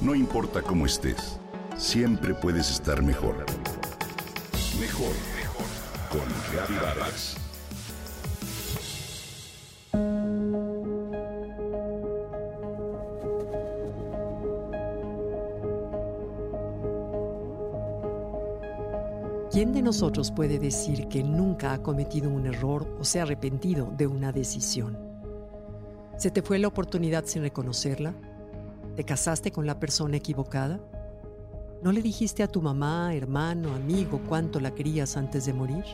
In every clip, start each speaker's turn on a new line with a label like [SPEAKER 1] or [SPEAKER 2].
[SPEAKER 1] No importa cómo estés, siempre puedes estar mejor. Mejor, mejor. Con Reavivadas.
[SPEAKER 2] ¿Quién de nosotros puede decir que nunca ha cometido un error o se ha arrepentido de una decisión? ¿Se te fue la oportunidad sin reconocerla? ¿Te casaste con la persona equivocada? ¿No le dijiste a tu mamá, hermano, amigo cuánto la querías antes de morir?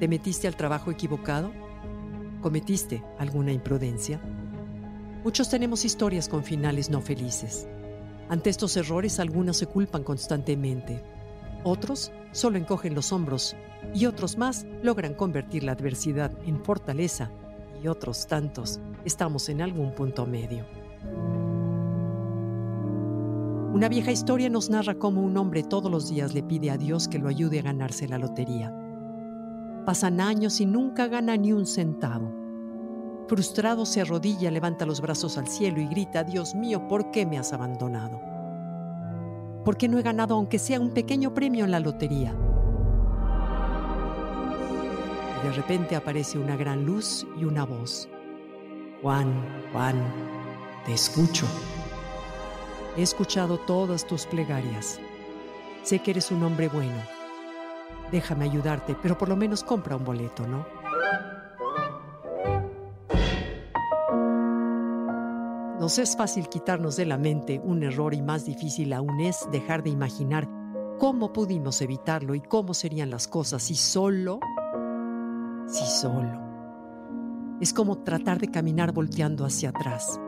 [SPEAKER 2] ¿Te metiste al trabajo equivocado? ¿Cometiste alguna imprudencia? Muchos tenemos historias con finales no felices. Ante estos errores algunos se culpan constantemente, otros solo encogen los hombros y otros más logran convertir la adversidad en fortaleza y otros tantos estamos en algún punto medio. Una vieja historia nos narra cómo un hombre todos los días le pide a Dios que lo ayude a ganarse la lotería. Pasan años y nunca gana ni un centavo. Frustrado se arrodilla, levanta los brazos al cielo y grita, Dios mío, ¿por qué me has abandonado? ¿Por qué no he ganado aunque sea un pequeño premio en la lotería? De repente aparece una gran luz y una voz. Juan, Juan, te escucho. He escuchado todas tus plegarias. Sé que eres un hombre bueno. Déjame ayudarte, pero por lo menos compra un boleto, ¿no? Nos es fácil quitarnos de la mente un error y más difícil aún es dejar de imaginar cómo pudimos evitarlo y cómo serían las cosas si solo, si solo. Es como tratar de caminar volteando hacia atrás.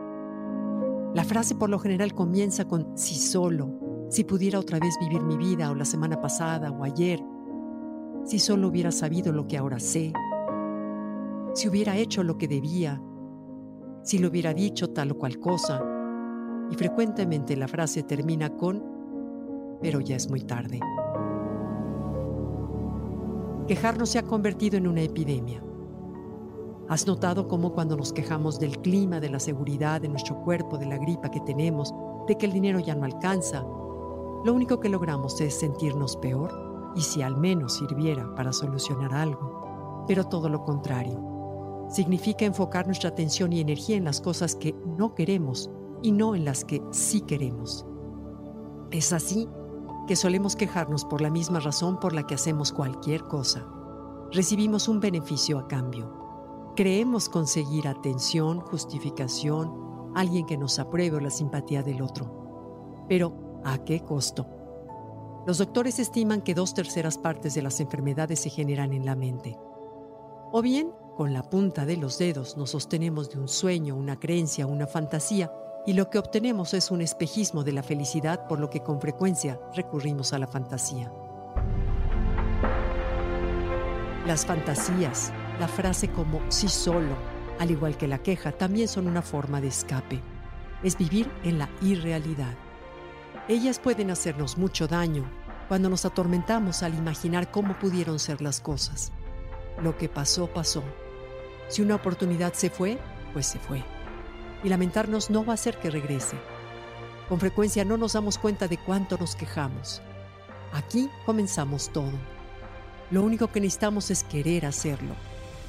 [SPEAKER 2] La frase por lo general comienza con si solo, si pudiera otra vez vivir mi vida o la semana pasada o ayer, si solo hubiera sabido lo que ahora sé, si hubiera hecho lo que debía, si lo hubiera dicho tal o cual cosa. Y frecuentemente la frase termina con, pero ya es muy tarde. Quejarnos se ha convertido en una epidemia. ¿Has notado cómo cuando nos quejamos del clima, de la seguridad, de nuestro cuerpo, de la gripa que tenemos, de que el dinero ya no alcanza, lo único que logramos es sentirnos peor y si al menos sirviera para solucionar algo, pero todo lo contrario significa enfocar nuestra atención y energía en las cosas que no queremos y no en las que sí queremos. Es así que solemos quejarnos por la misma razón por la que hacemos cualquier cosa. Recibimos un beneficio a cambio. Creemos conseguir atención, justificación, alguien que nos apruebe o la simpatía del otro. Pero, ¿a qué costo? Los doctores estiman que dos terceras partes de las enfermedades se generan en la mente. O bien con la punta de los dedos nos sostenemos de un sueño, una creencia, una fantasía, y lo que obtenemos es un espejismo de la felicidad, por lo que con frecuencia recurrimos a la fantasía. Las fantasías, la frase como sí solo, al igual que la queja, también son una forma de escape. Es vivir en la irrealidad. Ellas pueden hacernos mucho daño cuando nos atormentamos al imaginar cómo pudieron ser las cosas. Lo que pasó, pasó si una oportunidad se fue, pues se fue. Y lamentarnos no va a hacer que regrese. Con frecuencia no nos damos cuenta de cuánto nos quejamos. Aquí comenzamos todo. Lo único que necesitamos es querer hacerlo.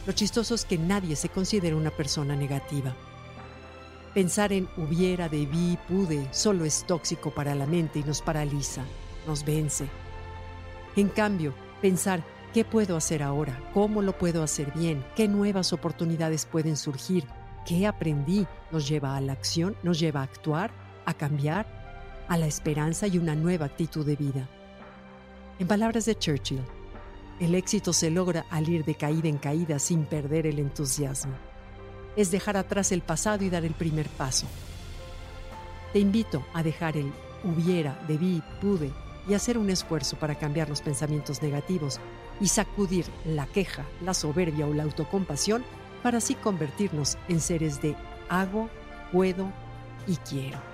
[SPEAKER 2] Lo chistoso es que nadie se considera una persona negativa. Pensar en hubiera, debí, pude, solo es tóxico para la mente y nos paraliza, nos vence. En cambio, pensar ¿Qué puedo hacer ahora? ¿Cómo lo puedo hacer bien? ¿Qué nuevas oportunidades pueden surgir? ¿Qué aprendí? Nos lleva a la acción, nos lleva a actuar, a cambiar, a la esperanza y una nueva actitud de vida. En palabras de Churchill, el éxito se logra al ir de caída en caída sin perder el entusiasmo. Es dejar atrás el pasado y dar el primer paso. Te invito a dejar el hubiera, debí, pude y hacer un esfuerzo para cambiar los pensamientos negativos y sacudir la queja, la soberbia o la autocompasión para así convertirnos en seres de hago, puedo y quiero.